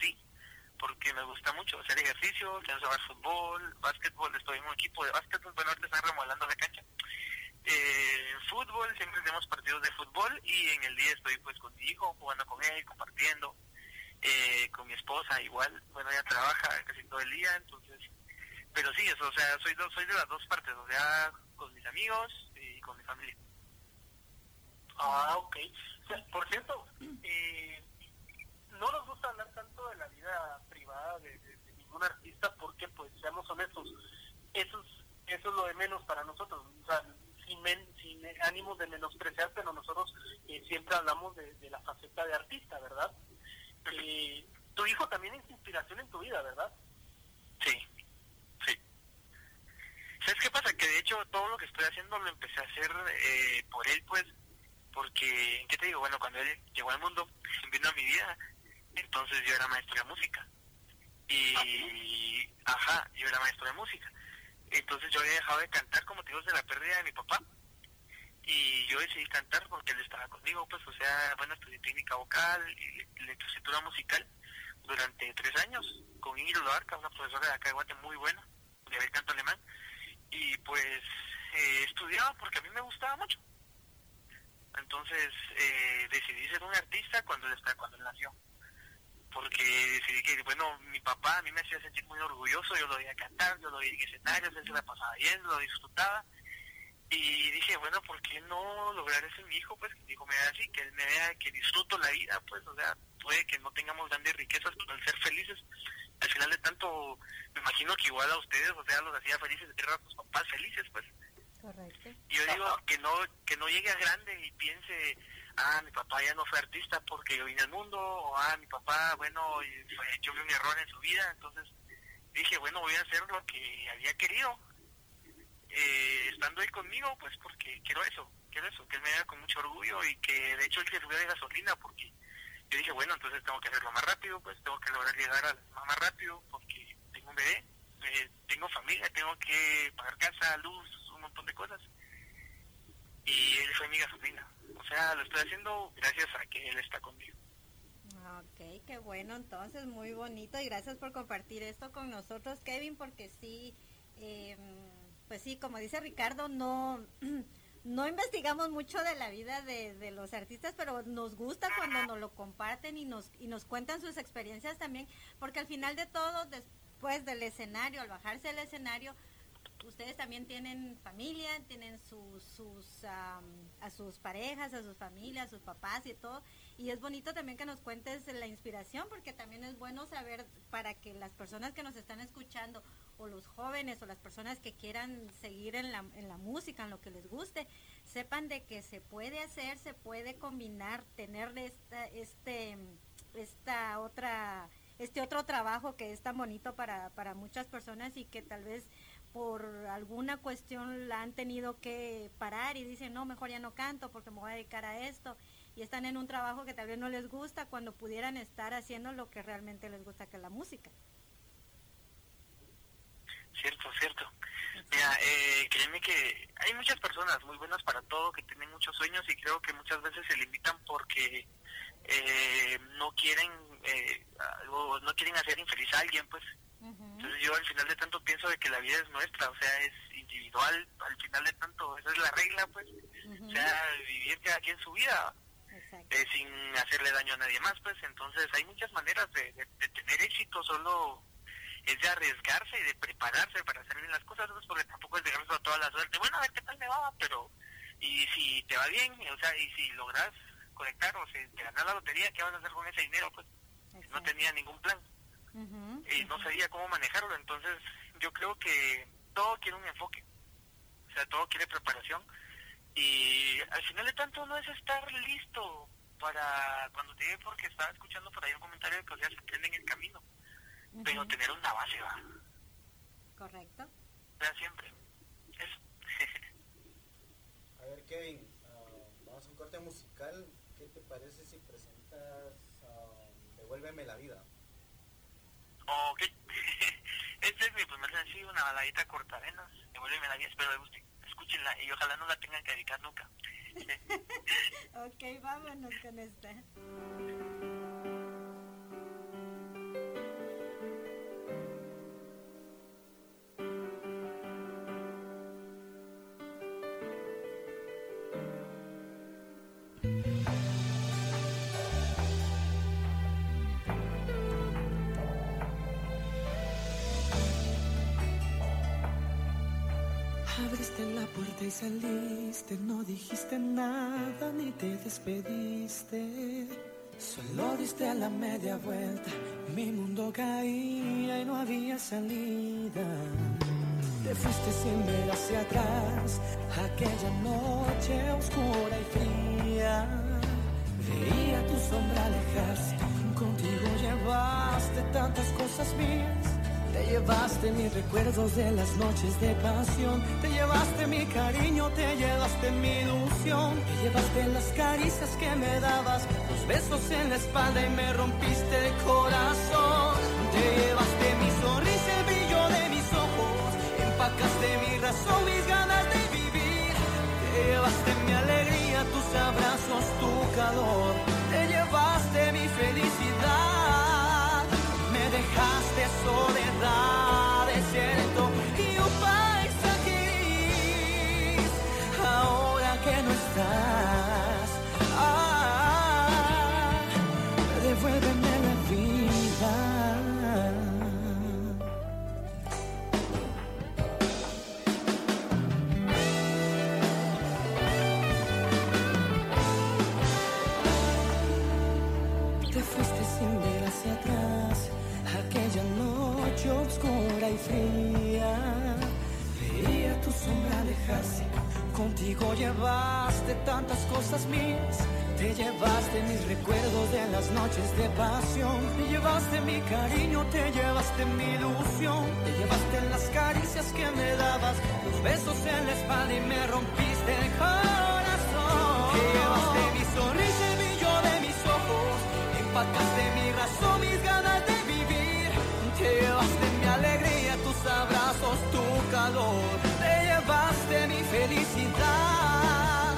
sí porque me gusta mucho hacer ejercicio, quiero jugar fútbol, básquetbol, estoy en un equipo de básquetbol, bueno, ahorita están remodelando la cancha. Eh, fútbol, siempre tenemos partidos de fútbol y en el día estoy pues con mi hijo, jugando con él, compartiendo, eh, con mi esposa igual, bueno, ella trabaja casi todo el día, entonces, pero sí, eso, o sea, soy, soy de las dos partes, o sea, con mis amigos y con mi familia. Ah, ok. por cierto, eh, no nos gusta hablar tanto de la vida privada de, ningún artista porque, pues, seamos honestos, eso es, eso es lo de menos para nosotros. O sea, sin, sin ánimos de menospreciar, pero nosotros eh, siempre hablamos de, la faceta de artista, ¿verdad? Eh, tu hijo también es inspiración en tu vida, ¿verdad? Sí, sí. ¿Sabes qué pasa? Que de hecho todo lo que estoy haciendo lo empecé a hacer eh, por él, pues, porque, ¿qué te digo? Bueno, cuando él llegó al mundo, vino a mi vida, entonces yo era maestro de música. Y, ajá, yo era maestro de música. Entonces yo había dejado de cantar como digo de la pérdida de mi papá. Y yo decidí cantar porque él estaba conmigo, pues, o sea, bueno, estudié técnica vocal y lectoescritura musical durante tres años con Ingrid Loarca, una profesora de acá de Guate muy buena, de canto alemán. Y pues eh, estudiaba porque a mí me gustaba mucho. Entonces eh, decidí ser un artista cuando cuando él nació porque decidí que, bueno, mi papá a mí me hacía sentir muy orgulloso, yo lo veía cantar, yo lo veía en escenarios, él se la pasaba bien, lo disfrutaba. Y dije, bueno, ¿por qué no lograr eso en mi hijo? Pues que mi hijo me vea así, que él me vea que disfruto la vida, pues, o sea, puede que no tengamos grandes riquezas, pero al ser felices, al final de tanto, me imagino que igual a ustedes, o sea, los hacía felices, ver a tus papás felices, pues. Correcto. Y yo digo que no, que no llegue a grande y piense, ah, mi papá ya no fue artista porque yo vine al mundo, o ah, mi papá, bueno, yo vi un error en su vida, entonces dije, bueno, voy a hacer lo que había querido, eh, estando ahí conmigo, pues porque quiero eso, quiero eso, que él me vea con mucho orgullo y que de hecho él se subió de gasolina porque yo dije, bueno, entonces tengo que hacerlo más rápido, pues tengo que lograr llegar a la más rápido porque tengo un bebé, eh, tengo familia, tengo que pagar casa, luz, un montón de cosas. Y él fue mi gasolina. Sea, lo estoy haciendo gracias a que él está conmigo. Ok, qué bueno, entonces muy bonito y gracias por compartir esto con nosotros, Kevin, porque sí, eh, pues sí, como dice Ricardo, no, no investigamos mucho de la vida de, de, los artistas, pero nos gusta cuando nos lo comparten y nos, y nos cuentan sus experiencias también, porque al final de todo, después del escenario, al bajarse del escenario, ustedes también tienen familia, tienen sus, sus a sus parejas, a sus familias, a sus papás y todo. Y es bonito también que nos cuentes la inspiración, porque también es bueno saber para que las personas que nos están escuchando, o los jóvenes, o las personas que quieran seguir en la, en la música, en lo que les guste, sepan de que se puede hacer, se puede combinar, tener esta, este, esta otra, este otro trabajo que es tan bonito para, para muchas personas y que tal vez por alguna cuestión la han tenido que parar y dicen, no, mejor ya no canto porque me voy a dedicar a esto. Y están en un trabajo que tal vez no les gusta cuando pudieran estar haciendo lo que realmente les gusta, que es la música. Cierto, cierto. Mira, eh, créeme que hay muchas personas muy buenas para todo, que tienen muchos sueños y creo que muchas veces se limitan porque eh, no quieren eh, no quieren hacer infeliz a alguien, pues yo al final de tanto pienso de que la vida es nuestra, o sea, es individual, al final de tanto, esa es la regla, pues, o sea, vivir cada quien su vida, eh, sin hacerle daño a nadie más, pues, entonces hay muchas maneras de, tener éxito, solo es de arriesgarse y de prepararse para hacer bien las cosas, pues, porque tampoco es dejarse a toda la suerte, bueno, a ver qué tal me va, pero, y si te va bien, o sea, y si logras conectar o si te ganas la lotería, ¿qué vas a hacer con ese dinero? Pues, no tenía ningún plan y no sabía cómo manejarlo. Entonces, yo creo que todo quiere un enfoque, o sea, todo quiere preparación. Y al final de tanto no es estar listo para cuando te llegue, porque estaba escuchando por ahí un comentario de que o sea, se aprende en el camino, pero tener una base va. Correcto. Sea, siempre. Eso. a ver, Kevin, uh, vamos a un corte musical. ¿Qué te parece si presentas uh, Devuélveme la vida? Ok. este es mi primer sencillo, una baladita cortavenas. Devuélveme la vida, espero que guste. Escúchenla y ojalá no la tengan que dedicar nunca. ok, vámonos con esta. Y saliste, no dijiste nada ni te despediste. Solo diste a la media vuelta, mi mundo caía y no había salida. Te fuiste sin ver hacia atrás, aquella noche oscura y fría. Veía tu sombra alejarse, contigo llevaste tantas cosas mías te llevaste mis recuerdos de las noches de pasión. Te llevaste mi cariño, te llevaste mi ilusión. Te llevaste las caricias que me dabas, los besos en la espalda y me rompiste el corazón. Te llevaste mi sonrisa, el brillo de mis ojos. Empacaste mi razón, mis ganas de vivir. Te llevaste mi alegría, tus abrazos, tu calor. Soledad desierto y un paisaje gris. Ahora que no estás, Contigo llevaste tantas cosas mías. Te llevaste mis recuerdos de las noches de pasión. Te llevaste mi cariño, te llevaste mi ilusión. Te llevaste las caricias que me dabas, los besos en la espalda y me rompiste el corazón. Te llevaste mi sonrisa, el brillo de mis ojos. Empacaste mi razón, mis ganas de vivir. Te llevaste tus abrazos, tu calor. Te llevaste mi felicidad.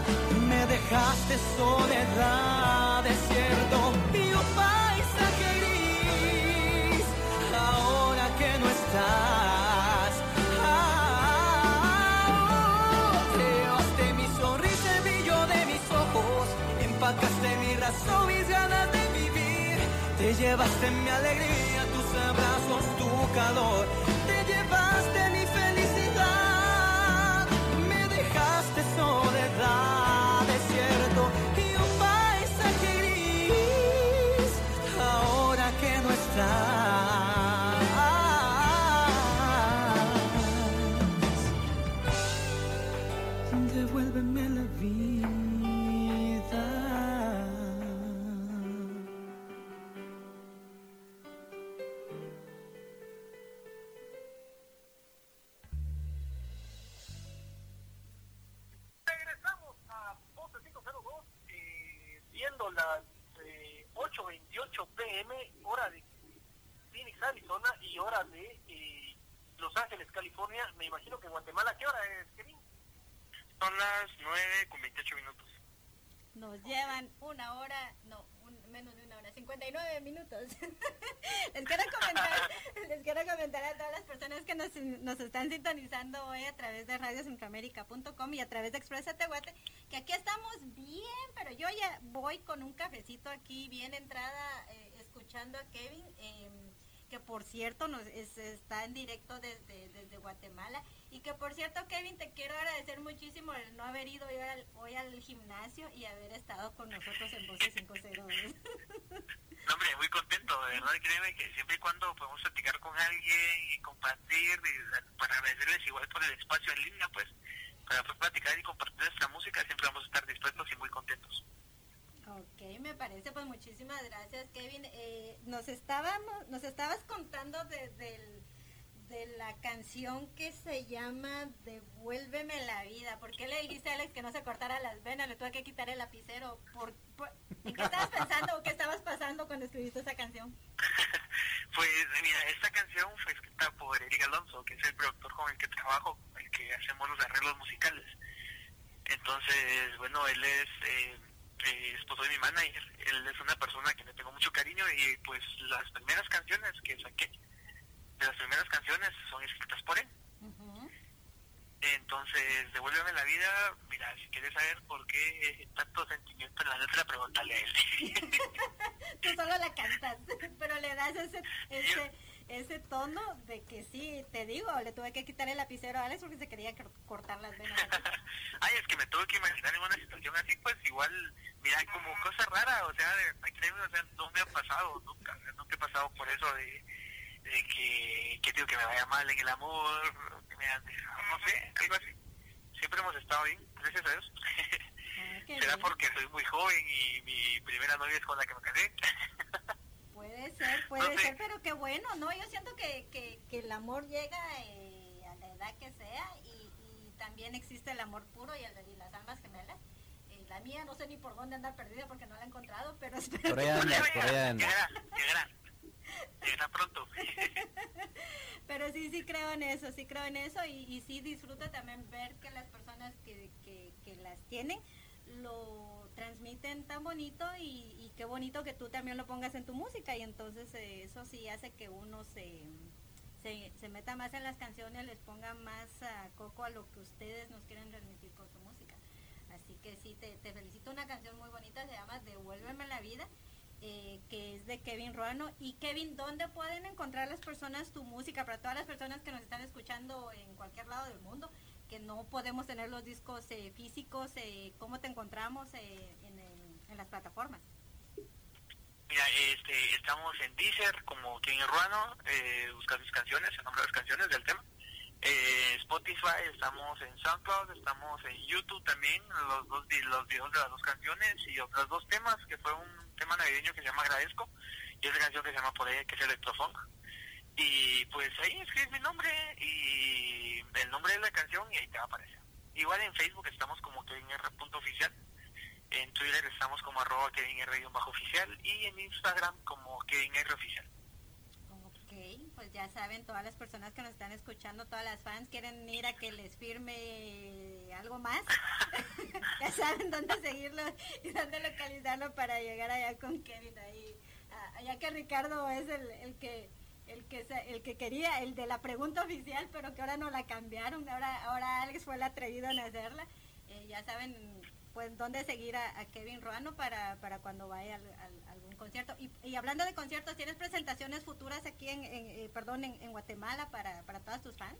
Me dejaste soledad, desierto y un paisaje gris. Ahora que no estás. ah, llevaste mi sonrisa, el brillo de mis ojos. Empacaste mi razón, mis ganas de vivir. Te llevaste mi alegría, tus abrazos, tu calor. Con un cafecito aquí bien entrada, eh, escuchando a Kevin. eh, que por cierto nos es- está en directo desde, desde Guatemala y que por cierto Kevin te quiero agradecer muchísimo el no haber ido hoy al, gimnasio y haber estado con nosotros en Voces 502. No, hombre, muy contento, de verdad, créeme que siempre y cuando podemos platicar con alguien y compartir, para agradecerles igual por el espacio en línea, pues, para poder platicar y compartir nuestra música, siempre vamos a estar dispuestos y muy contentos. Ok, me parece, pues muchísimas gracias Kevin. Eh, nos estábamos, nos estabas contando de, del- de la canción que se llama Devuélveme la vida. ¿Por qué le dijiste a Alex que no se cortara las venas? Le tuve que quitar el lapicero. ¿Por, ¿En qué estabas pensando o qué estabas pasando cuando escribiste esa canción? Pues mira, esta canción fue escrita por Eric Alonso, que es el productor con el que trabajo, el que hacemos los arreglos musicales. Entonces, bueno, él es eh, eh, esposo de mi manager, él es una persona que le tengo mucho cariño y pues las primeras canciones que saqué, de las primeras canciones son escritas por él. Ujú. Entonces, devuélveme la vida, mira, si quieres saber por qué tanto sentimiento en la letra, pregúntale a él. Tú solo la cantas, pero le das ese, ese, ese tono de que sí, te digo, le tuve que quitar el lapicero a Alex porque se quería cor- cortar las venas. Ay, es que me tuve que imaginar en una situación así, pues igual, mira, como cosa rara, o sea, de, créeme, o sea, no me ha pasado nunca, nunca he pasado por eso de, de que, que digo que me vaya mal en el amor, que me han dejado, no sé, algo así. Siempre hemos estado bien, gracias a Dios. Ah, Será bien. porque soy muy joven y mi primera novia es con la que me casé. Puede ser, puede ser, pero qué bueno, ¿no? Yo siento que, que, que el amor llega eh, a la edad que sea y, y también existe el amor puro y, el, y las almas gemelas. Eh, la mía no sé ni por dónde anda perdida porque no la he encontrado, pero espero Por allá anda, por allá anda. Llegará, llegará. Llegará pronto. Pero sí, sí creo en eso, sí creo en eso y, y sí disfruto también ver que las personas que, que, que las tienen lo transmiten tan bonito y, qué bonito que tú también lo pongas en tu música y entonces eh, eso sí hace que uno se, se, meta más en las canciones, les ponga más ah, coco a lo que ustedes nos quieren transmitir con su música. Así que sí, te, te felicito, una canción muy bonita, se llama Devuélveme la vida eh, que es de Kevin Ruano. Y Kevin, ¿dónde pueden encontrar las personas tu música? Para todas las personas que nos están escuchando en cualquier lado del mundo, que no podemos tener los discos eh, físicos, eh, ¿cómo te encontramos eh, en, en- en las plataformas? Mira, este, estamos en Deezer como Kevin Ruano, eh, buscas mis canciones, el nombre de las canciones del tema. eh, Spotify, estamos en SoundCloud, estamos en YouTube también, los dos los videos de las dos canciones y otros dos temas, que fue un tema navideño que se llama Agradezco y otra canción que se llama Por ella, que es Electrofunk. Y pues ahí escribes mi nombre y el nombre de la canción y ahí te va a aparecer. Igual en Facebook estamos como KevinR.oficial, en Twitter estamos como arroba KevinR-oficial y en Instagram como KevinR-oficial. Ok, pues ya saben, todas las personas que nos están escuchando, todas las fans quieren ir a que les firme algo más. ya saben dónde seguirlo y dónde localizarlo para llegar allá con Kevin ahí. Ah, ya que Ricardo es el, el que el que el que quería, el de la pregunta oficial, pero que ahora no la cambiaron, ahora ahora Alex fue el atrevido en hacerla. Eh, ya saben pues dónde seguir a, Kevin Ruano para, para cuando vaya al, algún concierto. Y, y, hablando de conciertos, ¿tienes presentaciones futuras aquí en, eh, perdón, en, Guatemala para, para todas tus fans?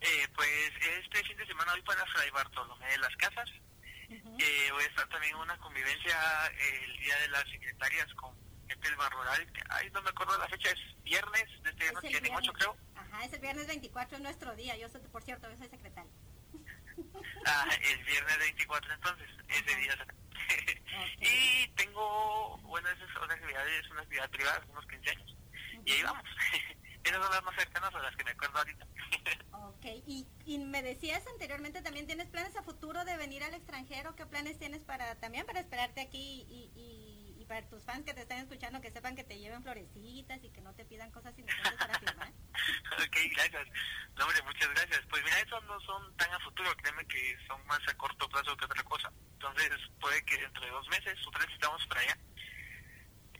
Eh, pues este fin de semana voy para Fray Bartolomé de las Casas. eh, voy a estar también en una convivencia el día de las secretarias con el barro que, ay, no me acuerdo la fecha, es viernes, de este viernes, tiene 8 creo. Ajá, es el viernes 24, es nuestro día, yo soy, por cierto, yo soy secretaria. Ah, el viernes 24 entonces, ese día. y tengo, bueno, esa es una actividad, es una actividad privada, unos 15 años. Y ahí vamos. Esas son las más cercanas a las que me acuerdo ahorita. ok, y, y me decías anteriormente también, ¿tienes planes a futuro de venir al extranjero? ¿Qué planes tienes para también para esperarte aquí y, y para tus fans que te están escuchando, que sepan que te lleven florecitas y que no te pidan cosas inocentes para firmar. ok, gracias. No, hombre, muchas gracias. Pues mira, esos no son tan a futuro, créeme que son más a corto plazo que otra cosa. Entonces, puede que dentro de dos meses o tres estamos para allá.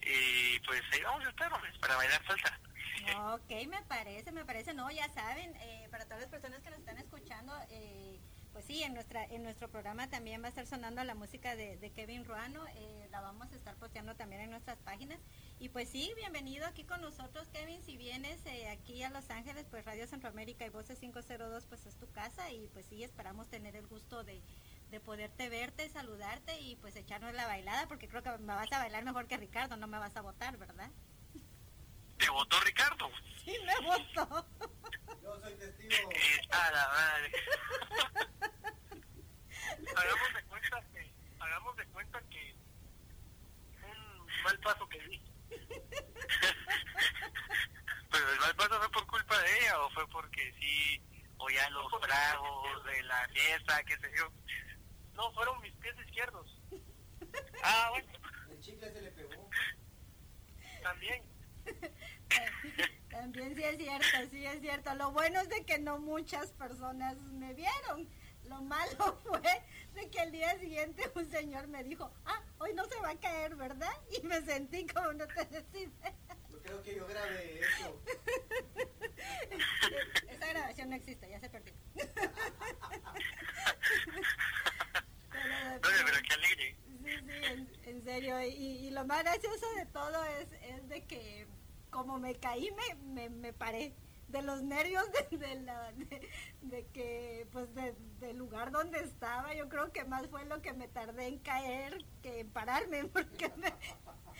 Y pues ahí vamos a estar, para bailar salsa. ok, me parece, me parece. No, ya saben, eh, para todas las personas que nos están escuchando, eh, pues sí, en nuestra en nuestro programa también va a estar sonando la música de, Kevin Ruano, eh, la vamos a estar posteando también en nuestras páginas. Y pues sí, bienvenido aquí con nosotros, Kevin, si vienes eh, aquí a Los Ángeles, pues Radio Centroamérica y Voces 502, pues es tu casa y pues sí, esperamos tener el gusto de, de poderte verte, saludarte y pues echarnos la bailada, porque creo que me vas a bailar mejor que Ricardo, no me vas a votar, ¿verdad? ¿Te votó Ricardo? Sí, me votó. Yo soy testigo. Eh, a la madre. hagamos de cuenta que hagamos de cuenta que un mal paso que di pero el mal paso fue por culpa de ella o fue porque sí o ya los tragos de la fiesta qué sé yo no fueron mis pies izquierdos ah bueno el chicle se le pegó también también sí es cierto, sí es cierto. Lo bueno es de que no muchas personas me vieron. Lo malo fue de que el día siguiente un señor me dijo, ah, hoy no se va a caer, ¿verdad? Y me sentí como no te decís. Yo creo que yo grabé eso. Esa grabación no existe, ya se perdió. pero, pero qué alegre. Sí, sí, en, serio. Y, y, lo más gracioso de todo es, es de que como me caí, me, me, me paré de los nervios de, la, de, que, pues, del lugar donde estaba, yo creo que más fue lo que me tardé en caer que en pararme, porque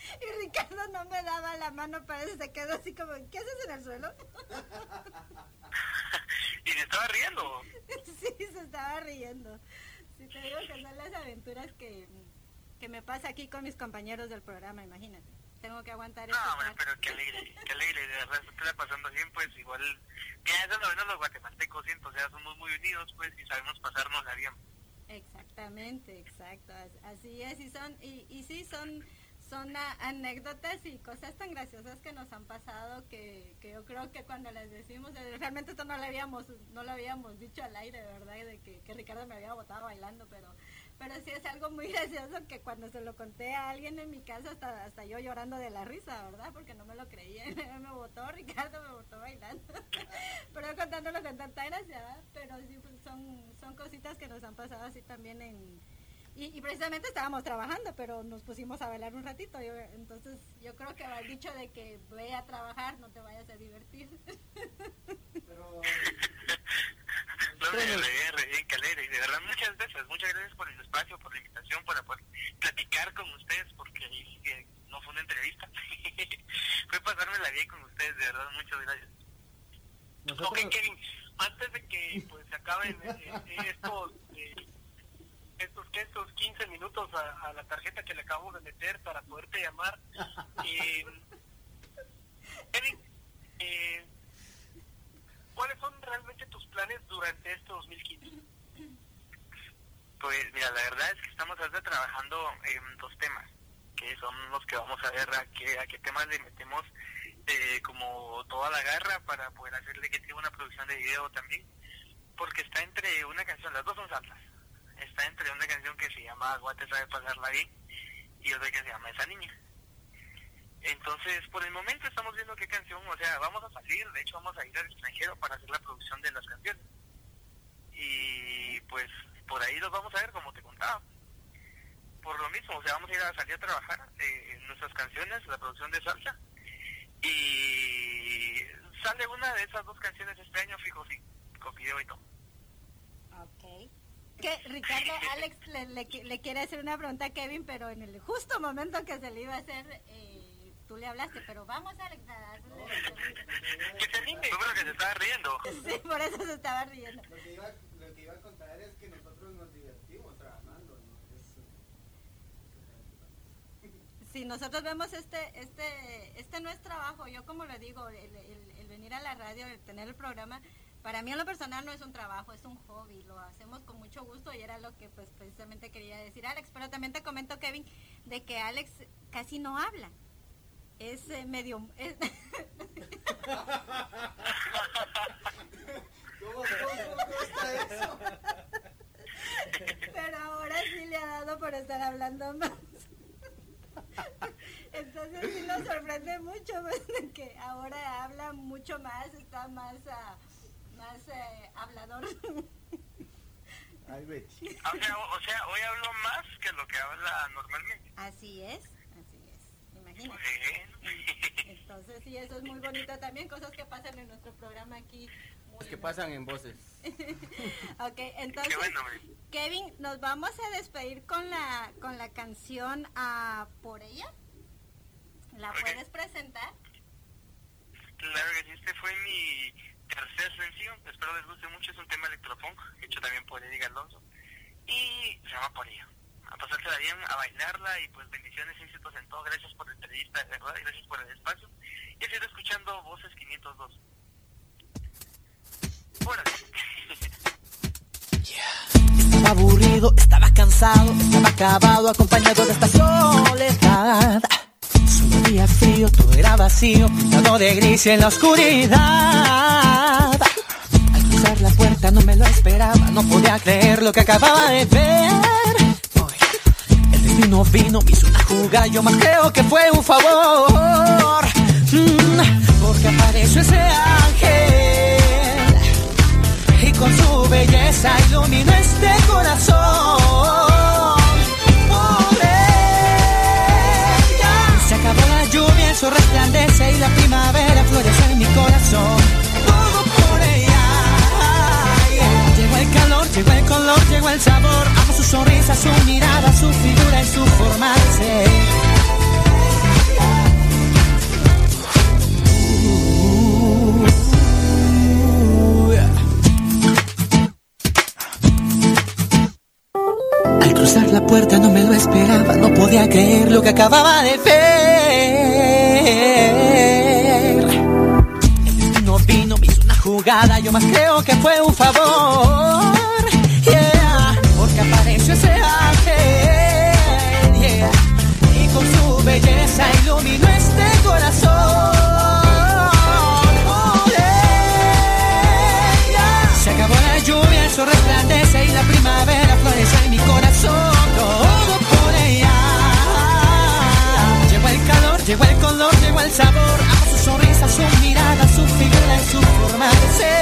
y Ricardo no me daba la mano para eso, se quedó así como, ¿qué haces en el suelo? ¿Y se estaba riendo? Sí, se estaba riendo. Sí, te digo que son las aventuras que, que me pasa aquí con mis compañeros del programa, imagínate tengo que aguantar No, hombre, pero qué alegre, qué alegre, de verdad, se está pasando bien, pues igual, que eso lo menos los guatemaltecos, siento, o sea, somos muy unidos, pues, y sabemos pasarnos la bien. Exactamente, exacto, así es, y son, y, y sí, son, son anécdotas y cosas tan graciosas que nos han pasado que, que yo creo que cuando las decimos, eh, realmente esto no lo habíamos, no lo habíamos dicho al aire, de verdad, de que, que Ricardo me había botado bailando, pero pero sí es algo muy gracioso que cuando se lo conté a alguien en mi casa, hasta, hasta yo llorando de la risa, ¿verdad? Porque no me lo creía. me votó, Ricardo me votó bailando. pero contándolo con tanta gracia, Pero sí, pues, son, son cositas que nos han pasado así también en... Y, precisamente estábamos trabajando, pero nos pusimos a bailar un ratito. entonces yo creo que el dicho de que ve a trabajar, no te vayas a divertir. pero me re, calera y de verdad muchas gracias, muchas gracias por el espacio, por la invitación, para poder platicar con ustedes, porque ahí no fue una entrevista, fue pasármela bien con ustedes, de verdad, muchas gracias. Nosotros... Ok, Kevin, antes de que pues se acaben estos estos, estos 15 minutos a, la tarjeta que le acabo de meter para poderte llamar. Eh, eh, ¿cuáles son realmente tus planes durante este 2015? Pues mira, la verdad es que estamos ahora trabajando en dos temas, que son los que vamos a ver a qué, a qué temas le metemos eh, como toda la garra para poder hacerle que tenga una producción de video también, porque está entre una canción, las dos son salsas, está entre una canción que se llama Guate sabe pasarla bien y otra que se llama Esa Niña. Entonces, por el momento estamos viendo qué canción, o sea, vamos a salir, de hecho vamos a ir al extranjero para hacer la producción de las canciones. Y pues por ahí los vamos a ver, como te contaba. Por lo mismo, o sea, vamos a ir a salir a trabajar eh, en nuestras canciones, la producción de salsa. Y sale una de esas dos canciones este año, fijo, sí, con video y todo. Ok que Ricardo, Alex le, le, quiere hacer una pregunta a Kevin, pero en el justo momento que se le iba a hacer, eh, tú le hablaste, pero vamos Alex a hacerle... Que se anime, yo que se estaba riendo. Sí, por eso se estaba riendo. Lo que iba, lo que iba a contar es que nosotros nos divertimos trabajando, ¿no? Es, Sí, nosotros vemos este, este, este no es trabajo, yo como le digo, el, el, el venir a la radio, el tener el programa, para mí en lo personal no es un trabajo, es un hobby, lo hacemos con mucho gusto y era lo que pues precisamente quería decir Alex, pero también te comento Kevin de que Alex casi no habla. Es eh, medio Pero ahora sí le ha dado por estar hablando más. Entonces sí nos sorprende mucho pues, que ahora habla mucho más, está más uh, más eh, hablador. Ay, Betty. O sea, o sea, hoy hablo más que lo que habla normalmente. Así es, así es. Imagínate. Entonces, sí, eso es muy bonito también, cosas que pasan en nuestro programa aquí. Que pasan en voces. ok, entonces, Kevin, nos vamos a despedir con la, con la canción a Por ella. ¿La puedes presentar? Claro que sí, este fue mi tercer sencillo, espero les guste mucho, es un tema electropunk, hecho también por Eddie Alonso, y se llama Por ello. A pasársela bien, a bailarla y pues bendiciones y éxitos en todo. Gracias por la entrevista, de verdad, y gracias por el espacio. Y sido escuchando Voces 502. Estaba aburrido, estaba cansado, estaba acabado, acompañado de esta soledad había frío, todo era vacío, pintado de gris en la oscuridad. Al cruzar la puerta no me lo esperaba, no podía creer lo que acababa de ver. El destino vino, me hizo una jugada, yo más creo que fue un favor. Mm, porque apareció ese ángel con su belleza iluminó este corazón. resplandece y la primavera florece en mi corazón. Todo por ella. Llegó el calor, llegó el color, llegó el sabor. Amo su sonrisa, su mirada, su figura y su forma de ser. Cruzar la puerta no me lo esperaba, no podía creer lo que acababa de ver. El vino, me hizo una jugada, yo más creo que fue un favor. Figura y su forma de ser.